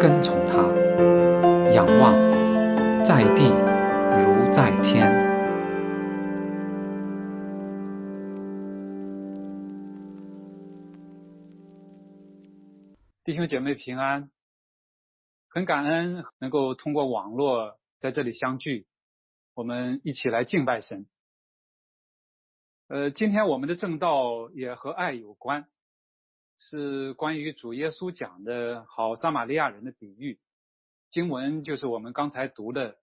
跟从他，仰望在地如在天。弟兄姐妹平安，很感恩能够通过网络在这里相聚，我们一起来敬拜神。呃，今天我们的正道也和爱有关，是关于主耶稣讲的好撒玛利亚人的比喻。经文就是我们刚才读的《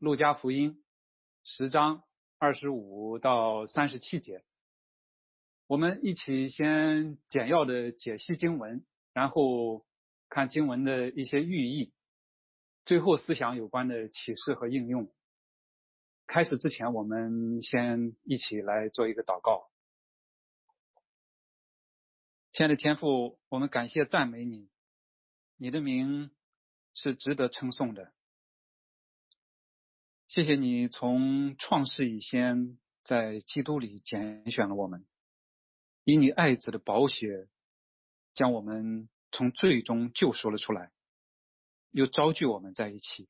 路加福音》十章二十五到三十七节。我们一起先简要的解析经文，然后看经文的一些寓意，最后思想有关的启示和应用。开始之前，我们先一起来做一个祷告。亲爱的天父，我们感谢赞美你，你的名是值得称颂的。谢谢你从创世以先，在基督里拣选了我们，以你爱子的宝血，将我们从罪中救赎了出来，又招聚我们在一起。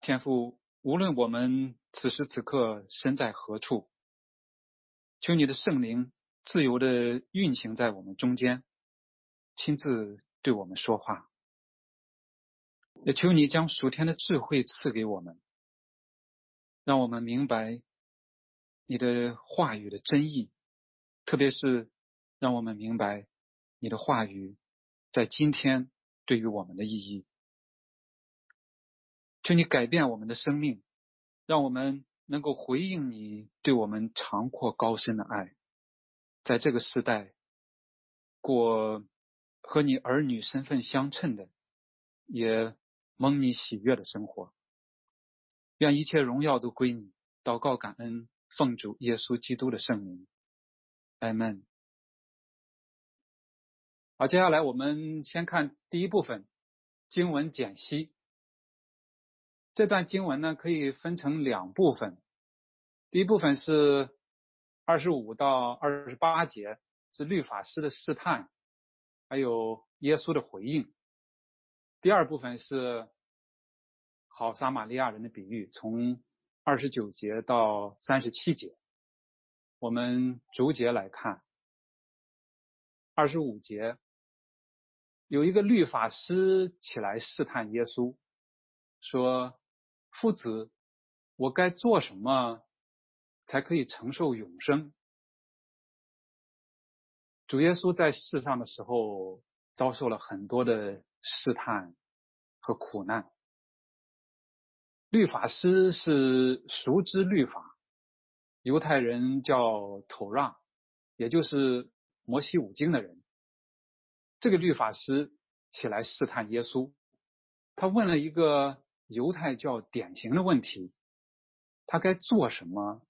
天父。无论我们此时此刻身在何处，求你的圣灵自由的运行在我们中间，亲自对我们说话。也求你将属天的智慧赐给我们，让我们明白你的话语的真意，特别是让我们明白你的话语在今天对于我们的意义。求你改变我们的生命，让我们能够回应你对我们长阔高深的爱，在这个时代过和你儿女身份相称的，也蒙你喜悦的生活。愿一切荣耀都归你。祷告感恩，奉主耶稣基督的圣名，阿门。好，接下来我们先看第一部分经文简析。这段经文呢，可以分成两部分。第一部分是二十五到二十八节，是律法师的试探，还有耶稣的回应。第二部分是好撒玛利亚人的比喻，从二十九节到三十七节。我们逐节来看。二十五节有一个律法师起来试探耶稣，说。夫子，我该做什么才可以承受永生？主耶稣在世上的时候遭受了很多的试探和苦难。律法师是熟知律法，犹太人叫头让，也就是摩西五经的人。这个律法师起来试探耶稣，他问了一个。犹太教典型的问题，他该做什么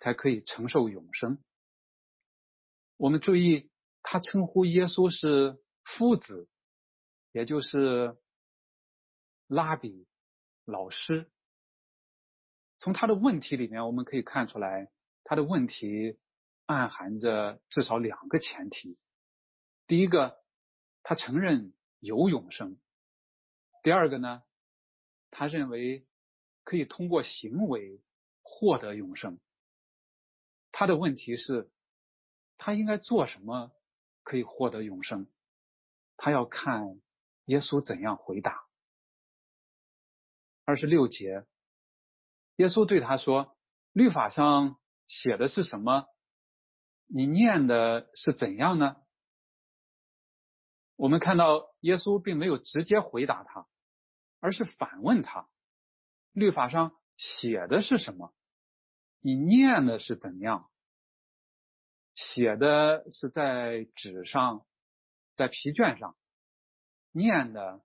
才可以承受永生？我们注意，他称呼耶稣是夫子，也就是拉比老师。从他的问题里面，我们可以看出来，他的问题暗含着至少两个前提：第一个，他承认有永生；第二个呢？他认为可以通过行为获得永生。他的问题是，他应该做什么可以获得永生？他要看耶稣怎样回答。二十六节，耶稣对他说：“律法上写的是什么？你念的是怎样呢？”我们看到耶稣并没有直接回答他。而是反问他：律法上写的是什么？你念的是怎样？写的是在纸上，在皮卷上；念的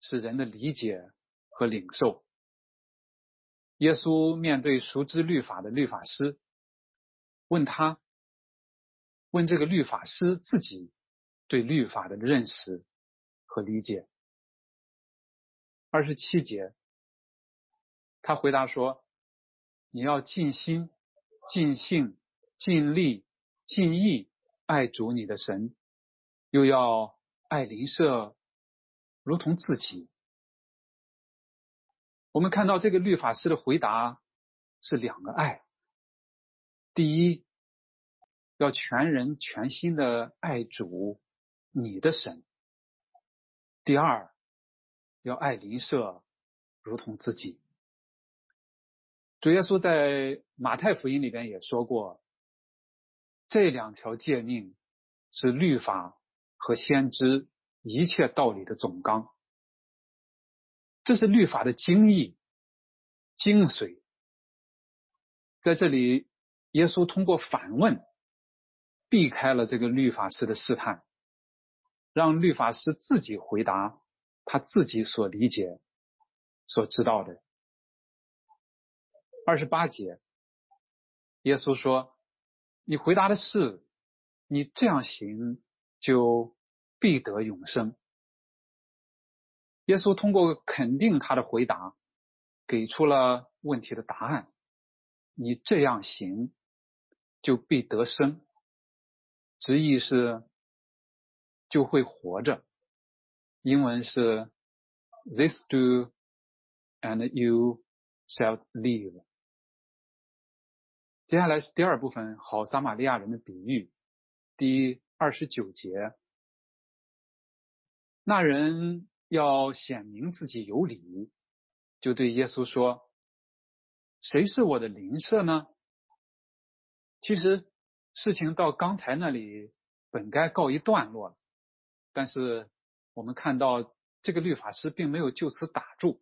是人的理解和领受。耶稣面对熟知律法的律法师，问他，问这个律法师自己对律法的认识和理解。二十七节，他回答说：“你要尽心、尽性、尽力、尽意爱主你的神，又要爱邻舍如同自己。”我们看到这个律法师的回答是两个爱：第一，要全人全心的爱主你的神；第二。要爱邻舍如同自己。主耶稣在马太福音里边也说过，这两条诫命是律法和先知一切道理的总纲，这是律法的精义、精髓。在这里，耶稣通过反问，避开了这个律法师的试探，让律法师自己回答。他自己所理解、所知道的。二十八节，耶稣说：“你回答的是，你这样行就必得永生。”耶稣通过肯定他的回答，给出了问题的答案：“你这样行就必得生。”直译是就会活着。英文是 "This do, and you shall live." 接下来是第二部分，好撒玛利亚人的比喻，第二十九节。那人要显明自己有理，就对耶稣说：“谁是我的邻舍呢？”其实事情到刚才那里本该告一段落了，但是。我们看到这个律法师并没有就此打住，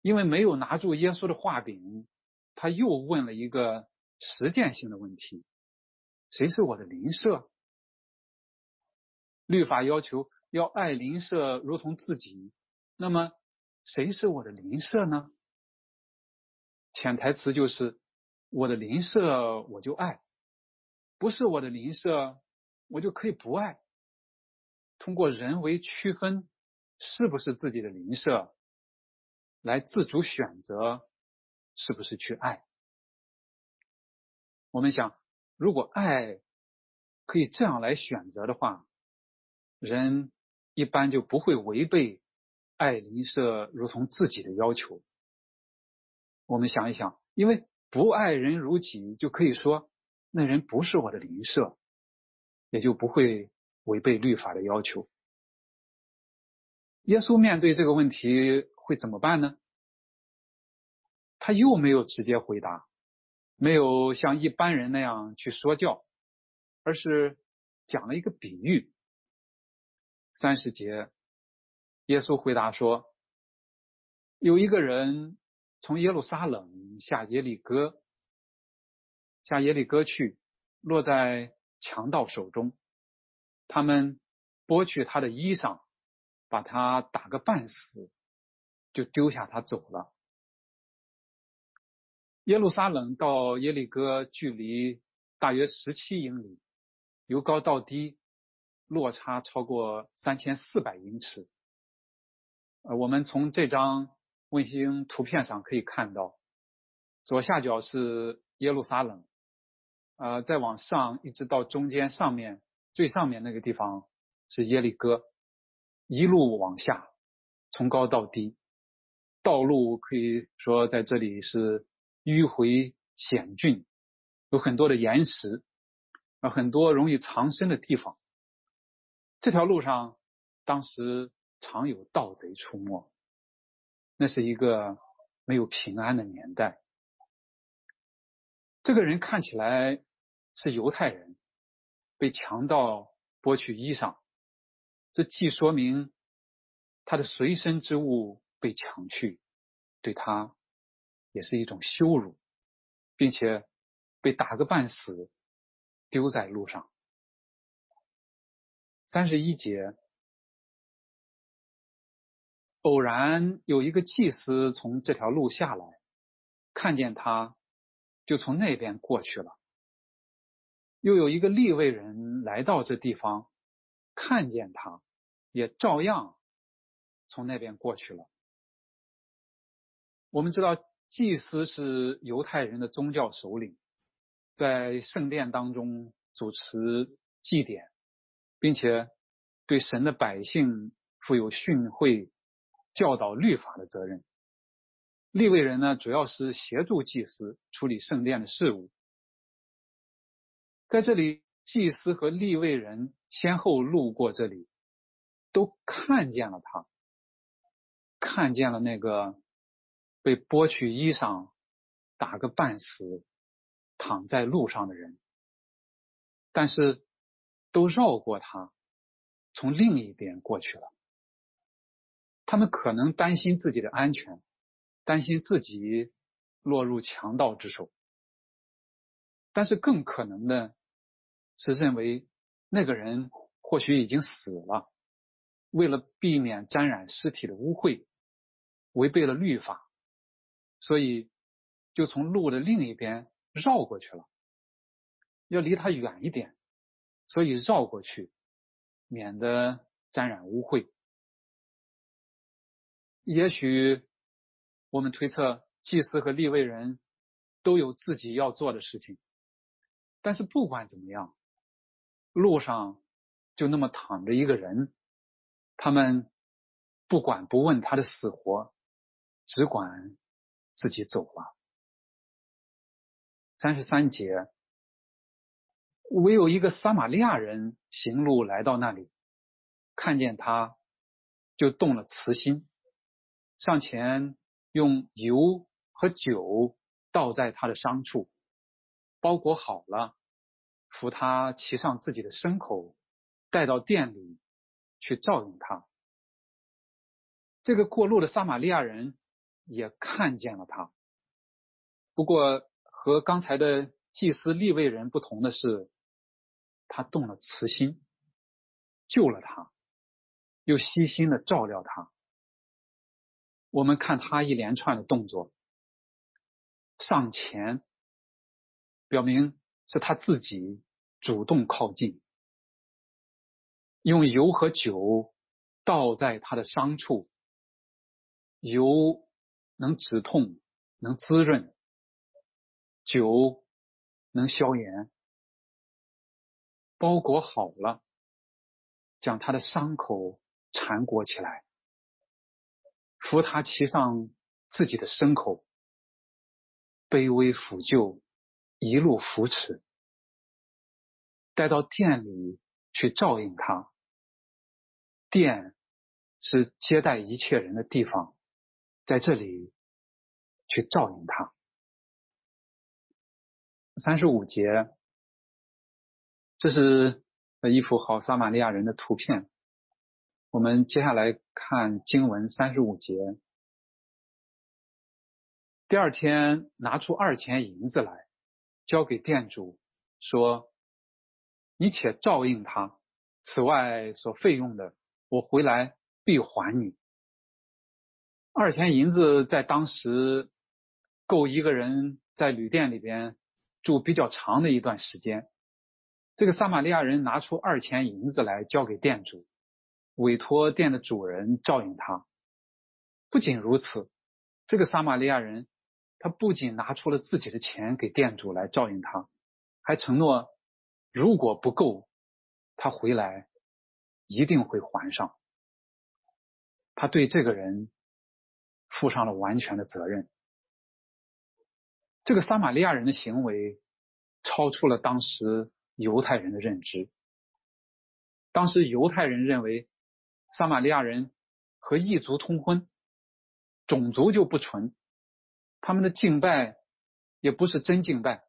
因为没有拿住耶稣的画柄，他又问了一个实践性的问题：谁是我的邻舍？律法要求要爱邻舍如同自己，那么谁是我的邻舍呢？潜台词就是我的邻舍我就爱，不是我的邻舍我就可以不爱。通过人为区分是不是自己的邻舍，来自主选择是不是去爱。我们想，如果爱可以这样来选择的话，人一般就不会违背爱邻舍如同自己的要求。我们想一想，因为不爱人如己，就可以说那人不是我的邻舍，也就不会。违背律法的要求，耶稣面对这个问题会怎么办呢？他又没有直接回答，没有像一般人那样去说教，而是讲了一个比喻。三十节，耶稣回答说：“有一个人从耶路撒冷下耶利哥，下耶利哥去，落在强盗手中。”他们剥去他的衣裳，把他打个半死，就丢下他走了。耶路撒冷到耶利哥距离大约十七英里，由高到低落差超过三千四百英尺。呃，我们从这张卫星图片上可以看到，左下角是耶路撒冷，呃，再往上一直到中间上面。最上面那个地方是耶利哥，一路往下，从高到低，道路可以说在这里是迂回险峻，有很多的岩石，啊，很多容易藏身的地方。这条路上当时常有盗贼出没，那是一个没有平安的年代。这个人看起来是犹太人。被强盗剥去衣裳，这既说明他的随身之物被抢去，对他也是一种羞辱，并且被打个半死，丢在路上。三十一节，偶然有一个祭司从这条路下来，看见他，就从那边过去了。又有一个立位人来到这地方，看见他，也照样从那边过去了。我们知道，祭司是犹太人的宗教首领，在圣殿当中主持祭典，并且对神的百姓负有训诲、教导律法的责任。立位人呢，主要是协助祭司处理圣殿的事务。在这里，祭司和立位人先后路过这里，都看见了他，看见了那个被剥去衣裳、打个半死、躺在路上的人，但是都绕过他，从另一边过去了。他们可能担心自己的安全，担心自己落入强盗之手，但是更可能的。是认为那个人或许已经死了，为了避免沾染尸体的污秽，违背了律法，所以就从路的另一边绕过去了，要离他远一点，所以绕过去，免得沾染污秽。也许我们推测，祭司和立位人都有自己要做的事情，但是不管怎么样。路上就那么躺着一个人，他们不管不问他的死活，只管自己走了。三十三节，唯有一个撒玛利亚人行路来到那里，看见他，就动了慈心，上前用油和酒倒在他的伤处，包裹好了。扶他骑上自己的牲口，带到店里去照应他。这个过路的撒玛利亚人也看见了他。不过和刚才的祭司立位人不同的是，他动了慈心，救了他，又细心的照料他。我们看他一连串的动作，上前，表明。是他自己主动靠近，用油和酒倒在他的伤处，油能止痛，能滋润；酒能消炎。包裹好了，将他的伤口缠裹起来，扶他骑上自己的牲口，卑微抚救。一路扶持，带到店里去照应他。店是接待一切人的地方，在这里去照应他。三十五节，这是一幅好撒玛利亚人的图片。我们接下来看经文三十五节。第二天拿出二钱银子来。交给店主，说：“你且照应他，此外所费用的，我回来必还你。”二钱银子在当时够一个人在旅店里边住比较长的一段时间。这个撒玛利亚人拿出二钱银子来交给店主，委托店的主人照应他。不仅如此，这个撒玛利亚人。他不仅拿出了自己的钱给店主来照应他，还承诺如果不够，他回来一定会还上。他对这个人负上了完全的责任。这个撒玛利亚人的行为超出了当时犹太人的认知。当时犹太人认为撒玛利亚人和异族通婚，种族就不纯。他们的敬拜也不是真敬拜，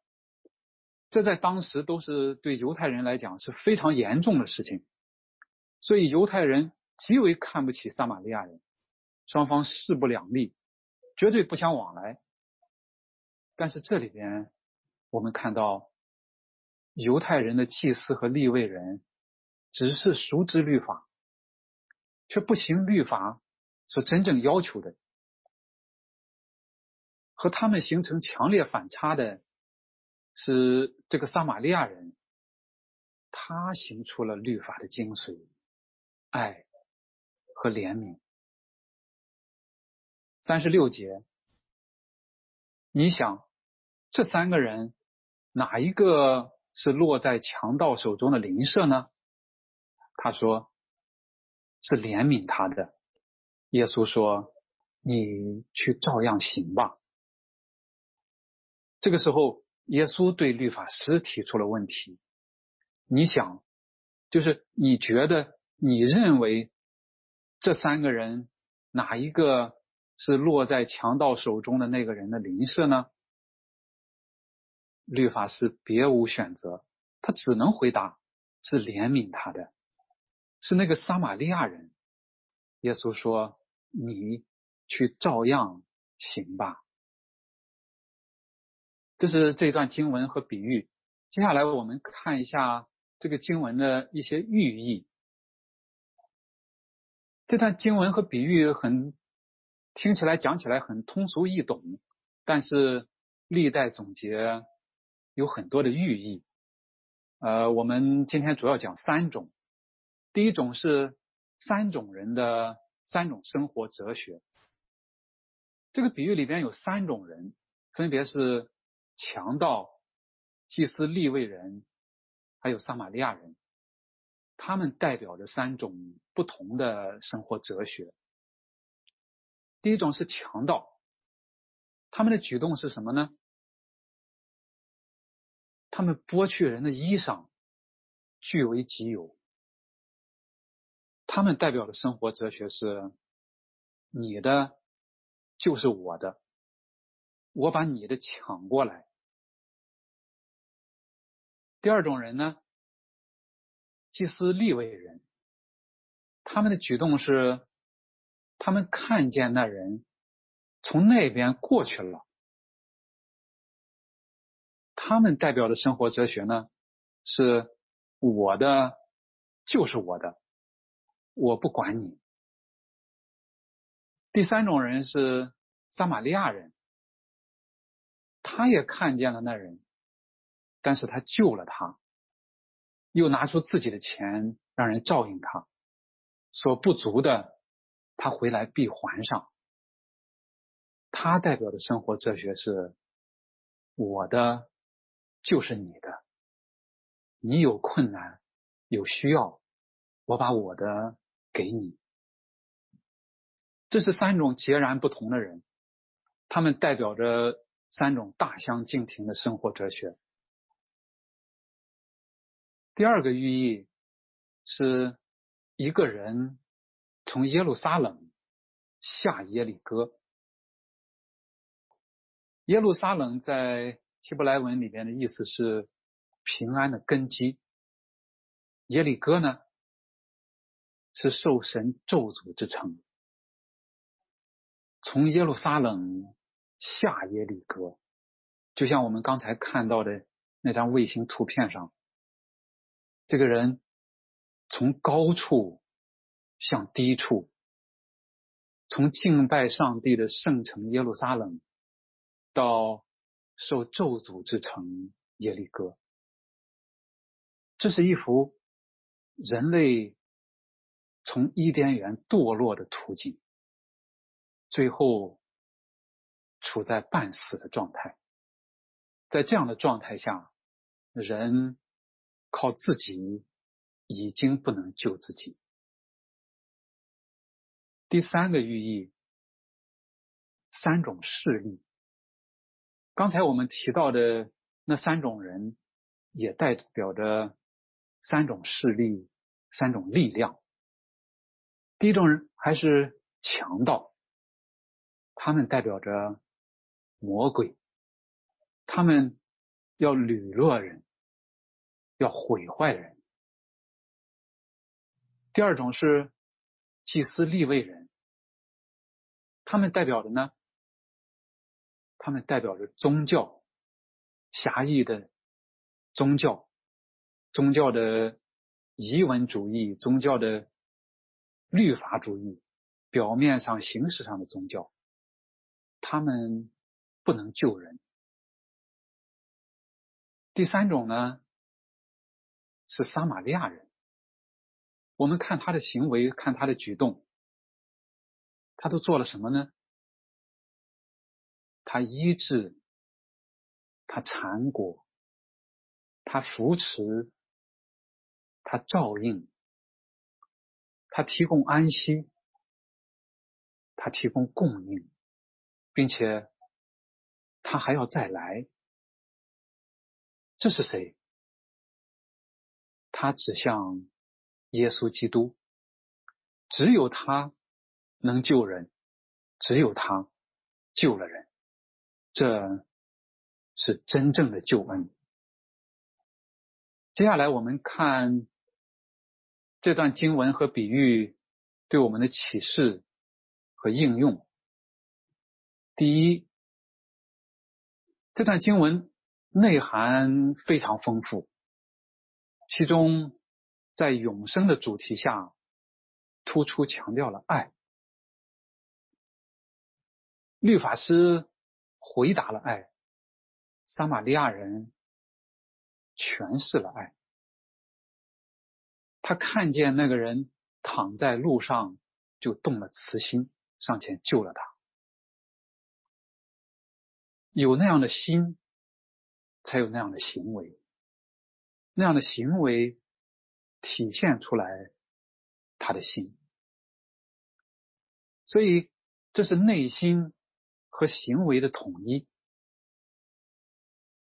这在当时都是对犹太人来讲是非常严重的事情，所以犹太人极为看不起撒玛利亚人，双方势不两立，绝对不相往来。但是这里边我们看到，犹太人的祭司和立位人只是熟知律法，却不行律法所真正要求的。和他们形成强烈反差的是这个撒玛利亚人，他行出了律法的精髓，爱和怜悯。三十六节，你想这三个人哪一个是落在强盗手中的邻舍呢？他说是怜悯他的。耶稣说：“你去照样行吧。”这个时候，耶稣对律法师提出了问题：“你想，就是你觉得，你认为这三个人哪一个是落在强盗手中的那个人的邻舍呢？”律法师别无选择，他只能回答：“是怜悯他的，是那个撒玛利亚人。”耶稣说：“你去照样行吧。”这是这段经文和比喻。接下来我们看一下这个经文的一些寓意。这段经文和比喻很听起来讲起来很通俗易懂，但是历代总结有很多的寓意。呃，我们今天主要讲三种。第一种是三种人的三种生活哲学。这个比喻里边有三种人，分别是。强盗、祭司、立位人，还有撒玛利亚人，他们代表着三种不同的生活哲学。第一种是强盗，他们的举动是什么呢？他们剥去人的衣裳，据为己有。他们代表的生活哲学是：你的就是我的，我把你的抢过来。第二种人呢，祭司立位人，他们的举动是，他们看见那人从那边过去了，他们代表的生活哲学呢，是我的就是我的，我不管你。第三种人是撒玛利亚人，他也看见了那人。但是他救了他，又拿出自己的钱让人照应他，所不足的，他回来必还上。他代表的生活哲学是：我的就是你的，你有困难有需要，我把我的给你。这是三种截然不同的人，他们代表着三种大相径庭的生活哲学。第二个寓意是一个人从耶路撒冷下耶利哥。耶路撒冷在希伯来文里边的意思是平安的根基，耶利哥呢是受神咒诅之城。从耶路撒冷下耶利哥，就像我们刚才看到的那张卫星图片上。这个人从高处向低处，从敬拜上帝的圣城耶路撒冷，到受咒诅之城耶利哥，这是一幅人类从伊甸园堕落的图景，最后处在半死的状态。在这样的状态下，人。靠自己已经不能救自己。第三个寓意，三种势力。刚才我们提到的那三种人，也代表着三种势力、三种力量。第一种人还是强盗，他们代表着魔鬼，他们要掳掠人。要毁坏人。第二种是祭司立位人，他们代表的呢？他们代表着宗教，狭义的宗教，宗教的仪文主义，宗教的律法主义，表面上、形式上的宗教，他们不能救人。第三种呢，是撒玛利亚人。我们看他的行为，看他的举动，他都做了什么呢？他医治，他缠果，他扶持，他照应，他提供安息，他提供供应，并且他还要再来。这是谁？他指向耶稣基督，只有他能救人，只有他救了人，这是真正的救恩。接下来我们看这段经文和比喻对我们的启示和应用。第一，这段经文。内涵非常丰富，其中在永生的主题下，突出强调了爱。律法师回答了爱，撒玛利亚人诠释了爱。他看见那个人躺在路上，就动了慈心，上前救了他。有那样的心。才有那样的行为，那样的行为体现出来他的心，所以这是内心和行为的统一，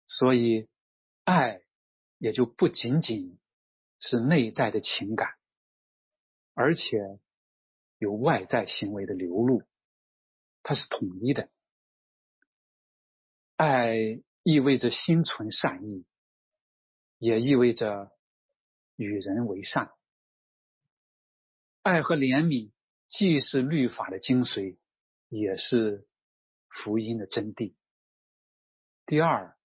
所以爱也就不仅仅是内在的情感，而且有外在行为的流露，它是统一的，爱。意味着心存善意，也意味着与人为善。爱和怜悯既是律法的精髓，也是福音的真谛。第二，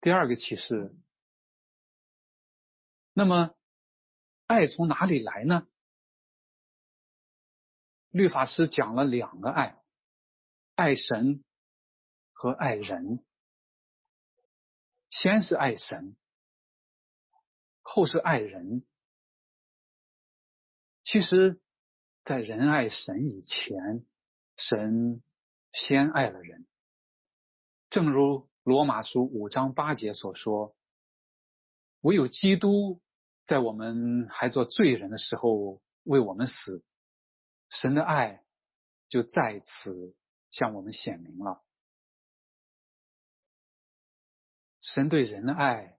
第二个启示。那么，爱从哪里来呢？律法师讲了两个爱：爱神。和爱人，先是爱神，后是爱人。其实，在人爱神以前，神先爱了人。正如罗马书五章八节所说：“唯有基督在我们还做罪人的时候为我们死，神的爱就在此向我们显明了。”神对人的爱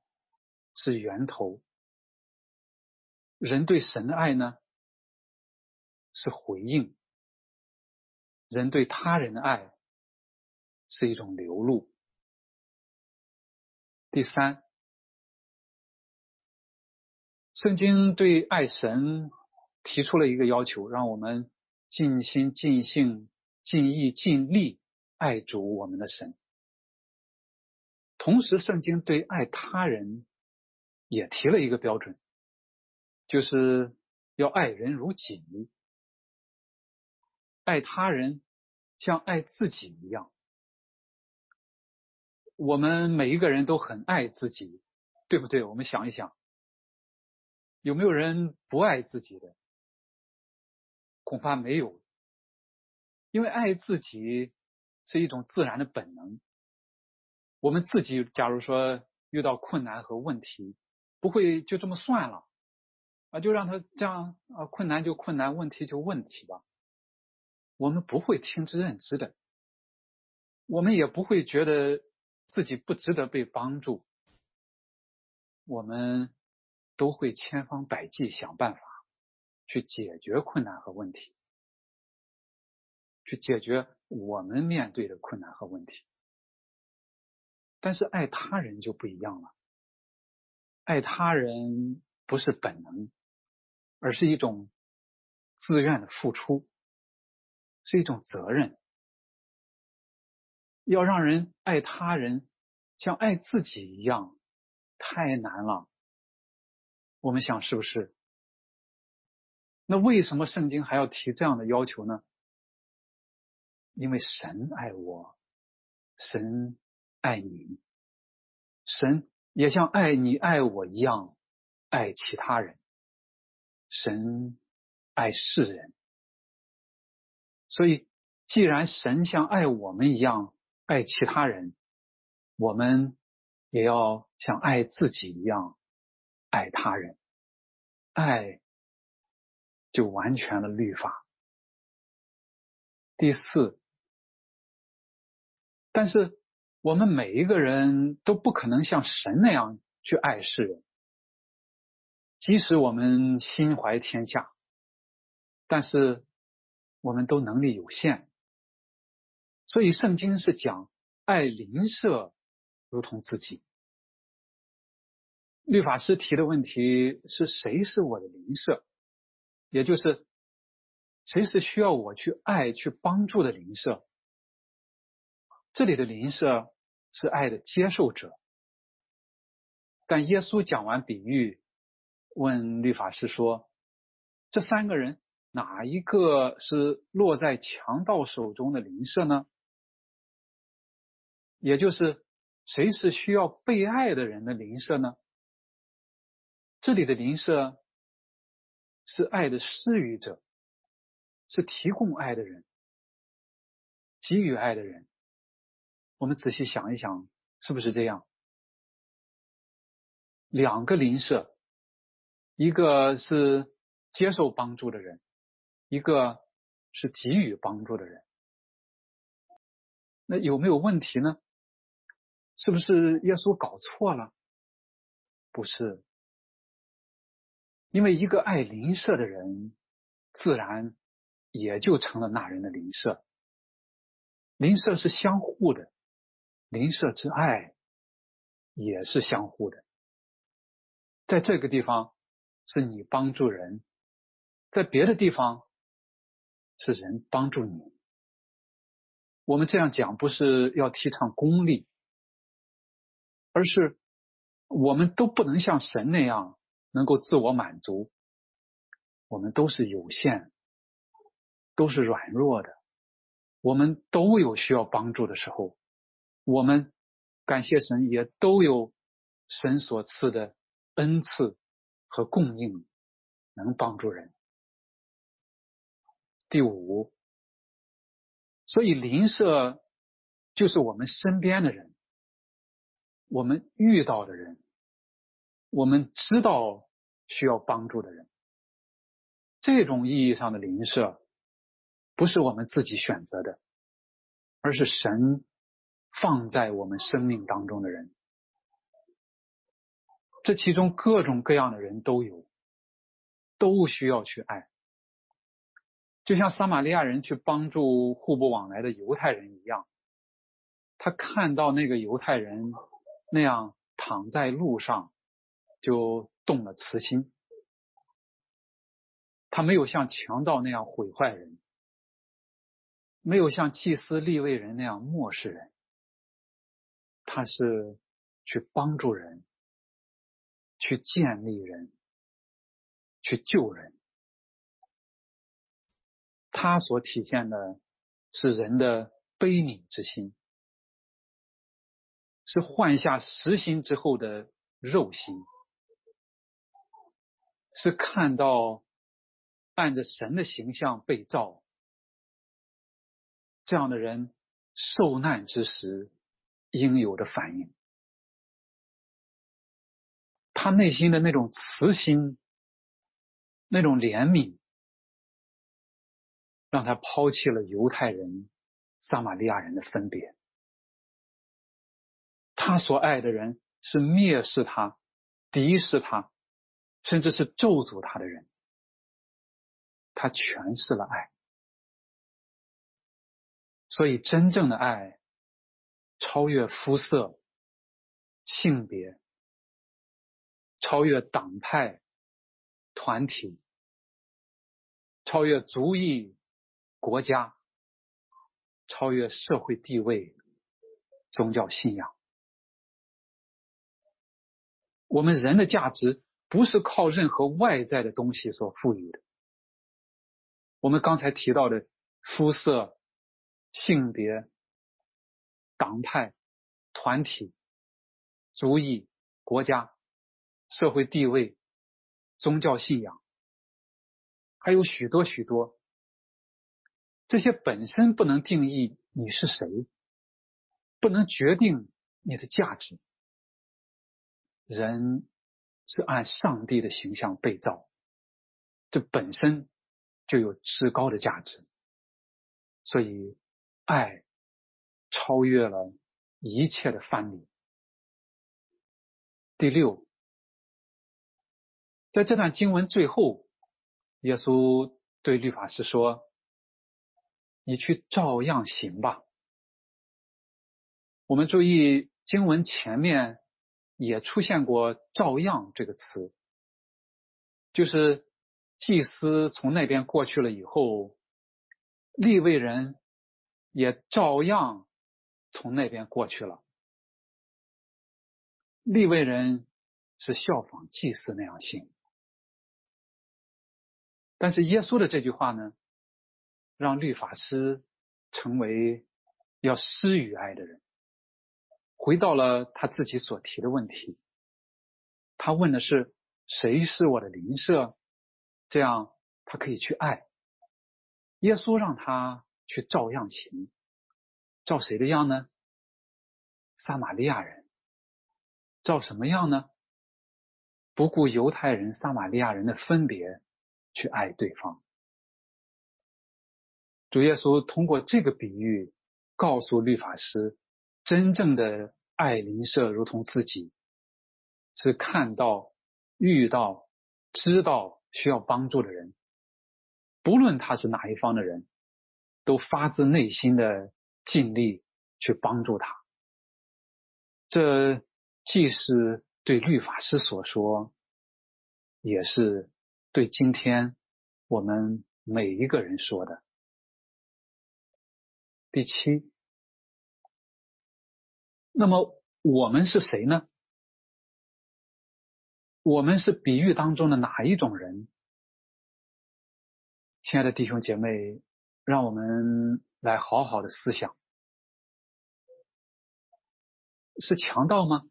是源头，人对神的爱呢是回应，人对他人的爱是一种流露。第三，圣经对爱神提出了一个要求，让我们尽心、尽性、尽意、尽力爱主我们的神。同时，圣经对爱他人也提了一个标准，就是要爱人如己，爱他人像爱自己一样。我们每一个人都很爱自己，对不对？我们想一想，有没有人不爱自己的？恐怕没有，因为爱自己是一种自然的本能。我们自己，假如说遇到困难和问题，不会就这么算了啊，就让他这样啊，困难就困难，问题就问题吧。我们不会听之任之的，我们也不会觉得自己不值得被帮助，我们都会千方百计想办法去解决困难和问题，去解决我们面对的困难和问题。但是爱他人就不一样了，爱他人不是本能，而是一种自愿的付出，是一种责任。要让人爱他人像爱自己一样，太难了。我们想是不是？那为什么圣经还要提这样的要求呢？因为神爱我，神爱你，神也像爱你爱我一样爱其他人。神爱世人，所以既然神像爱我们一样爱其他人，我们也要像爱自己一样爱他人。爱就完全了律法。第四，但是我们每一个人都不可能像神那样去爱世人。即使我们心怀天下，但是我们都能力有限，所以圣经是讲爱邻舍如同自己。律法师提的问题是谁是我的邻舍，也就是谁是需要我去爱、去帮助的邻舍。这里的邻舍是爱的接受者，但耶稣讲完比喻。问律法师说：“这三个人哪一个是落在强盗手中的邻舍呢？也就是谁是需要被爱的人的邻舍呢？这里的邻舍是爱的施予者，是提供爱的人，给予爱的人。我们仔细想一想，是不是这样？两个邻舍。”一个是接受帮助的人，一个是给予帮助的人，那有没有问题呢？是不是耶稣搞错了？不是，因为一个爱邻舍的人，自然也就成了那人的邻舍。邻舍是相互的，邻舍之爱也是相互的，在这个地方。是你帮助人，在别的地方是人帮助你。我们这样讲不是要提倡功利，而是我们都不能像神那样能够自我满足。我们都是有限，都是软弱的，我们都有需要帮助的时候。我们感谢神，也都有神所赐的恩赐。和供应能帮助人。第五，所以邻舍就是我们身边的人，我们遇到的人，我们知道需要帮助的人。这种意义上的邻舍，不是我们自己选择的，而是神放在我们生命当中的人。这其中各种各样的人都有，都需要去爱，就像撒玛利亚人去帮助互不往来的犹太人一样。他看到那个犹太人那样躺在路上，就动了慈心。他没有像强盗那样毁坏人，没有像祭司立位人那样漠视人，他是去帮助人。去建立人，去救人，他所体现的是人的悲悯之心，是换下实心之后的肉心，是看到按着神的形象被造，这样的人受难之时应有的反应。他内心的那种慈心，那种怜悯，让他抛弃了犹太人、撒玛利亚人的分别。他所爱的人是蔑视他、敌视他，甚至是咒诅他的人。他诠释了爱，所以真正的爱超越肤色、性别。超越党派、团体，超越族裔、国家，超越社会地位、宗教信仰。我们人的价值不是靠任何外在的东西所赋予的，我们刚才提到的肤色、性别、党派、团体、族裔、国家、社会地位、宗教信仰，还有许多许多，这些本身不能定义你是谁，不能决定你的价值。人是按上帝的形象被造，这本身。就有至高的价值，所以爱超越了一切的范例。第六，在这段经文最后，耶稣对律法师说：“你去照样行吧。”我们注意经文前面也出现过“照样”这个词，就是。祭司从那边过去了以后，立位人也照样从那边过去了。立位人是效仿祭司那样行，但是耶稣的这句话呢，让律法师成为要施与爱的人，回到了他自己所提的问题。他问的是：谁是我的邻舍？这样，他可以去爱。耶稣让他去照样行，照谁的样呢？撒玛利亚人。照什么样呢？不顾犹太人、撒玛利亚人的分别，去爱对方。主耶稣通过这个比喻，告诉律法师，真正的爱邻舍如同自己，是看到、遇到、知道。需要帮助的人，不论他是哪一方的人，都发自内心的尽力去帮助他。这既是对律法师所说，也是对今天我们每一个人说的。第七，那么我们是谁呢？我们是比喻当中的哪一种人？亲爱的弟兄姐妹，让我们来好好的思想：是强盗吗？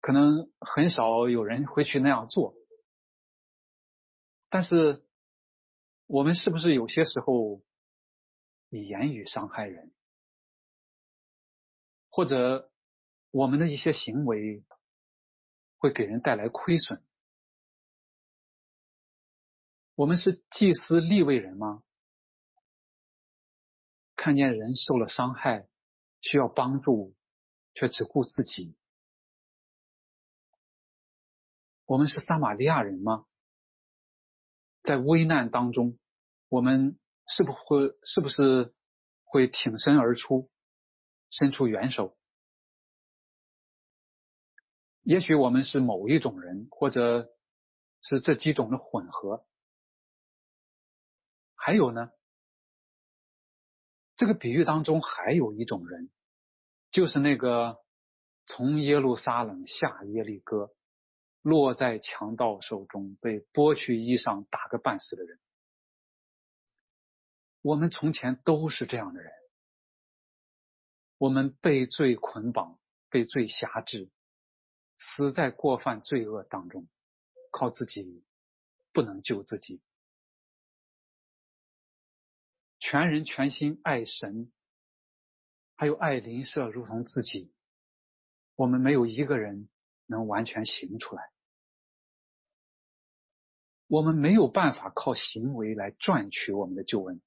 可能很少有人会去那样做，但是我们是不是有些时候以言语伤害人，或者我们的一些行为？会给人带来亏损。我们是祭司立位人吗？看见人受了伤害，需要帮助，却只顾自己。我们是撒玛利亚人吗？在危难当中，我们是不会是不是会挺身而出，伸出援手？也许我们是某一种人，或者是这几种的混合。还有呢，这个比喻当中还有一种人，就是那个从耶路撒冷下耶利哥，落在强盗手中，被剥去衣裳，打个半死的人。我们从前都是这样的人，我们被罪捆绑，被罪辖制。死在过犯罪恶当中，靠自己不能救自己。全人全心爱神，还有爱邻舍如同自己，我们没有一个人能完全行出来。我们没有办法靠行为来赚取我们的救恩。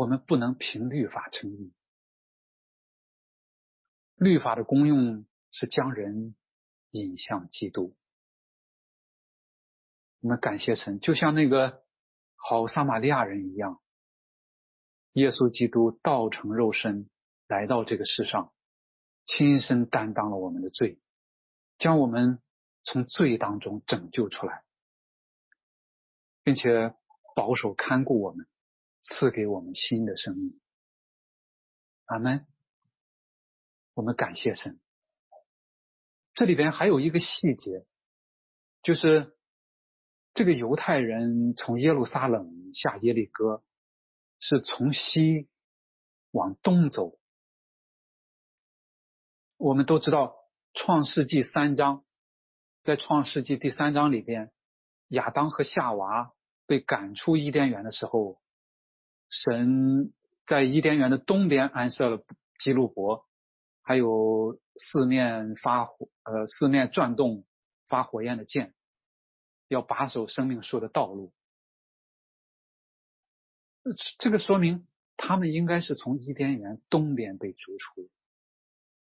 我们不能凭律法称义。律法的功用是将人引向基督。我们感谢神，就像那个好撒玛利亚人一样，耶稣基督道成肉身来到这个世上，亲身担当了我们的罪，将我们从罪当中拯救出来，并且保守看顾我们，赐给我们新的生命。阿门。我们感谢神。这里边还有一个细节，就是这个犹太人从耶路撒冷下耶利哥，是从西往东走。我们都知道，《创世纪》三章，在《创世纪》第三章里边，亚当和夏娃被赶出伊甸园的时候，神在伊甸园的东边安设了基路伯，还有四面发火呃四面转动发火焰的剑。要把守生命树的道路，这个说明他们应该是从伊甸园东边被逐出，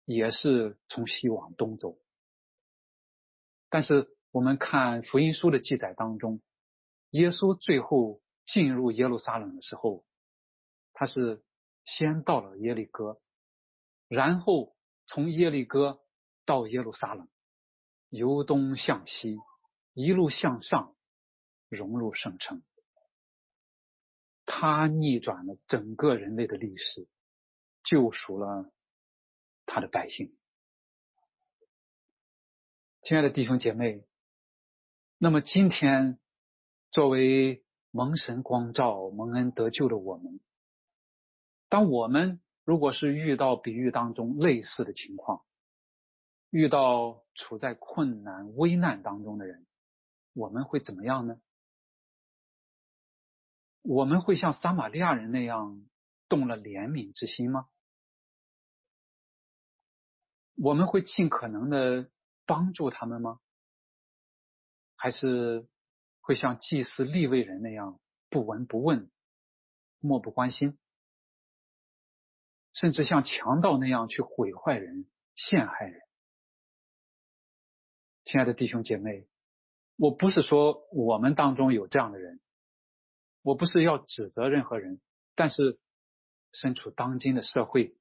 也是从西往东走。但是我们看福音书的记载当中，耶稣最后进入耶路撒冷的时候，他是先到了耶利哥，然后从耶利哥到耶路撒冷，由东向西。一路向上，融入圣城。他逆转了整个人类的历史，救赎了他的百姓。亲爱的弟兄姐妹，那么今天作为蒙神光照、蒙恩得救的我们，当我们如果是遇到比喻当中类似的情况，遇到处在困难、危难当中的人，我们会怎么样呢？我们会像撒玛利亚人那样动了怜悯之心吗？我们会尽可能的帮助他们吗？还是会像祭司立位人那样不闻不问、漠不关心，甚至像强盗那样去毁坏人、陷害人？亲爱的弟兄姐妹。我不是说我们当中有这样的人，我不是要指责任何人，但是身处当今的社会，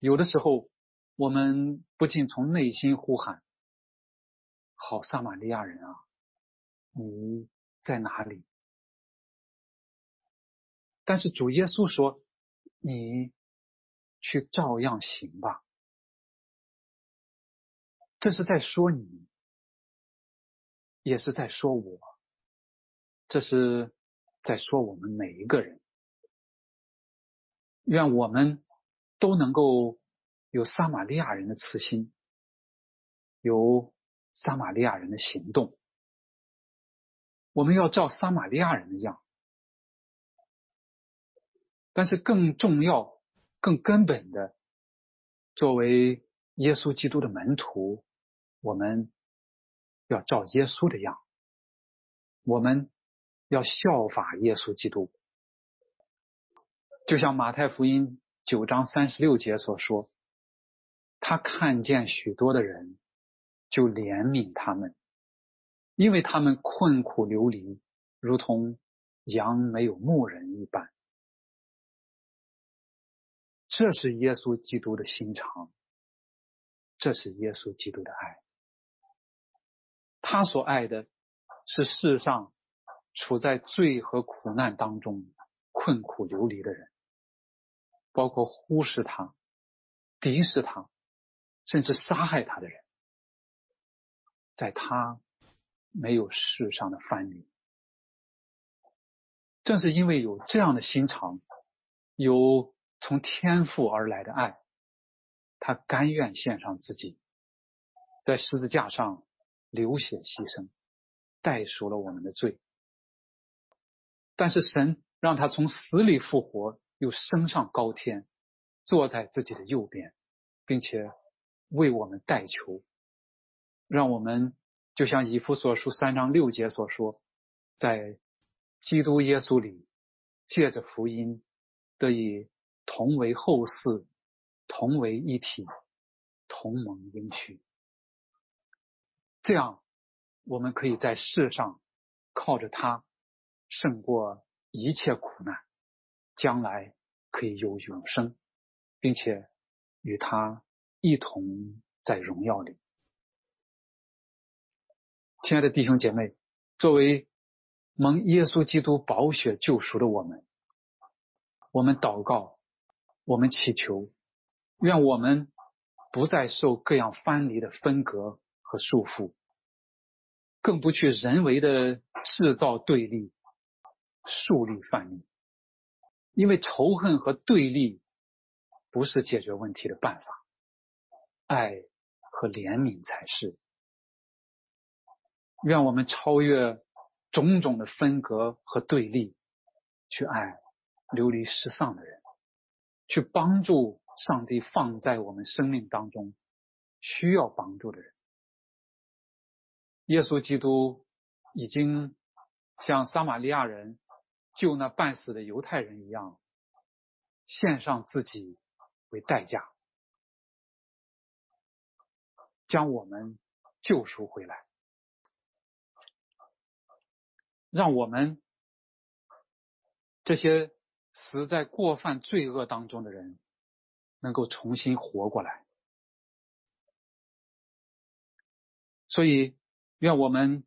有的时候我们不禁从内心呼喊：“好撒玛利亚人啊，你在哪里？”但是主耶稣说：“你去照样行吧。”这是在说你。也是在说我，这是在说我们每一个人。愿我们都能够有撒玛利亚人的慈心，有撒玛利亚人的行动。我们要照撒玛利亚人的样，但是更重要、更根本的，作为耶稣基督的门徒，我们。要照耶稣的样，我们要效法耶稣基督，就像马太福音九章三十六节所说，他看见许多的人，就怜悯他们，因为他们困苦流离，如同羊没有牧人一般。这是耶稣基督的心肠，这是耶稣基督的爱。他所爱的是世上处在罪和苦难当中困苦流离的人，包括忽视他、敌视他，甚至杀害他的人，在他没有世上的藩篱。正是因为有这样的心肠，有从天父而来的爱，他甘愿献上自己，在十字架上。流血牺牲，代赎了我们的罪。但是神让他从死里复活，又升上高天，坐在自己的右边，并且为我们代求，让我们就像以弗所书三章六节所说，在基督耶稣里，借着福音得以同为后嗣，同为一体，同盟应许。这样，我们可以在世上靠着他胜过一切苦难，将来可以有永生，并且与他一同在荣耀里。亲爱的弟兄姐妹，作为蒙耶稣基督宝血救赎的我们，我们祷告，我们祈求，愿我们不再受各样藩篱的分隔。和束缚，更不去人为的制造对立、树立范例，因为仇恨和对立不是解决问题的办法，爱和怜悯才是。愿我们超越种种的分隔和对立，去爱流离失丧的人，去帮助上帝放在我们生命当中需要帮助的人。耶稣基督已经像撒玛利亚人救那半死的犹太人一样，献上自己为代价，将我们救赎回来。让我们这些死在过犯罪恶当中的人，能够重新活过来。所以，愿我们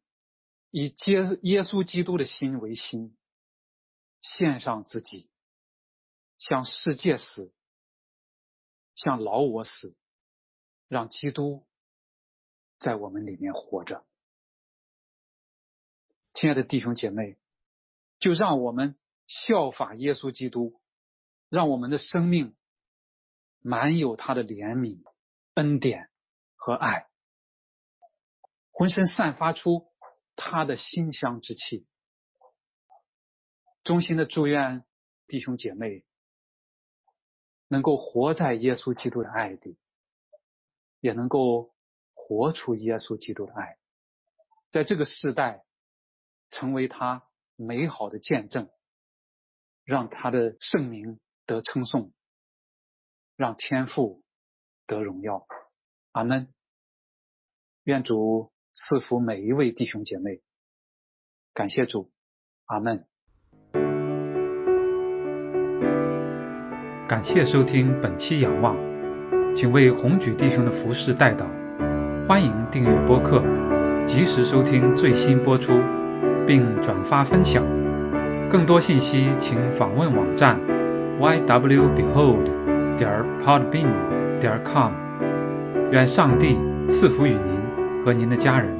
以接耶稣基督的心为心，献上自己，向世界死，向老我死，让基督在我们里面活着。亲爱的弟兄姐妹，就让我们效法耶稣基督，让我们的生命满有他的怜悯、恩典和爱，浑身散发出他的馨香之气。衷心的祝愿弟兄姐妹能够活在耶稣基督的爱里，也能够活出耶稣基督的爱，在这个时代。成为他美好的见证，让他的圣名得称颂，让天父得荣耀。阿门。愿主赐福每一位弟兄姐妹。感谢主。阿门。感谢收听本期仰望，请为红举弟兄的服饰代祷。欢迎订阅播客，及时收听最新播出。并转发分享，更多信息请访问网站 ywbehold. 点 podbean. 点 com。愿上帝赐福于您和您的家人。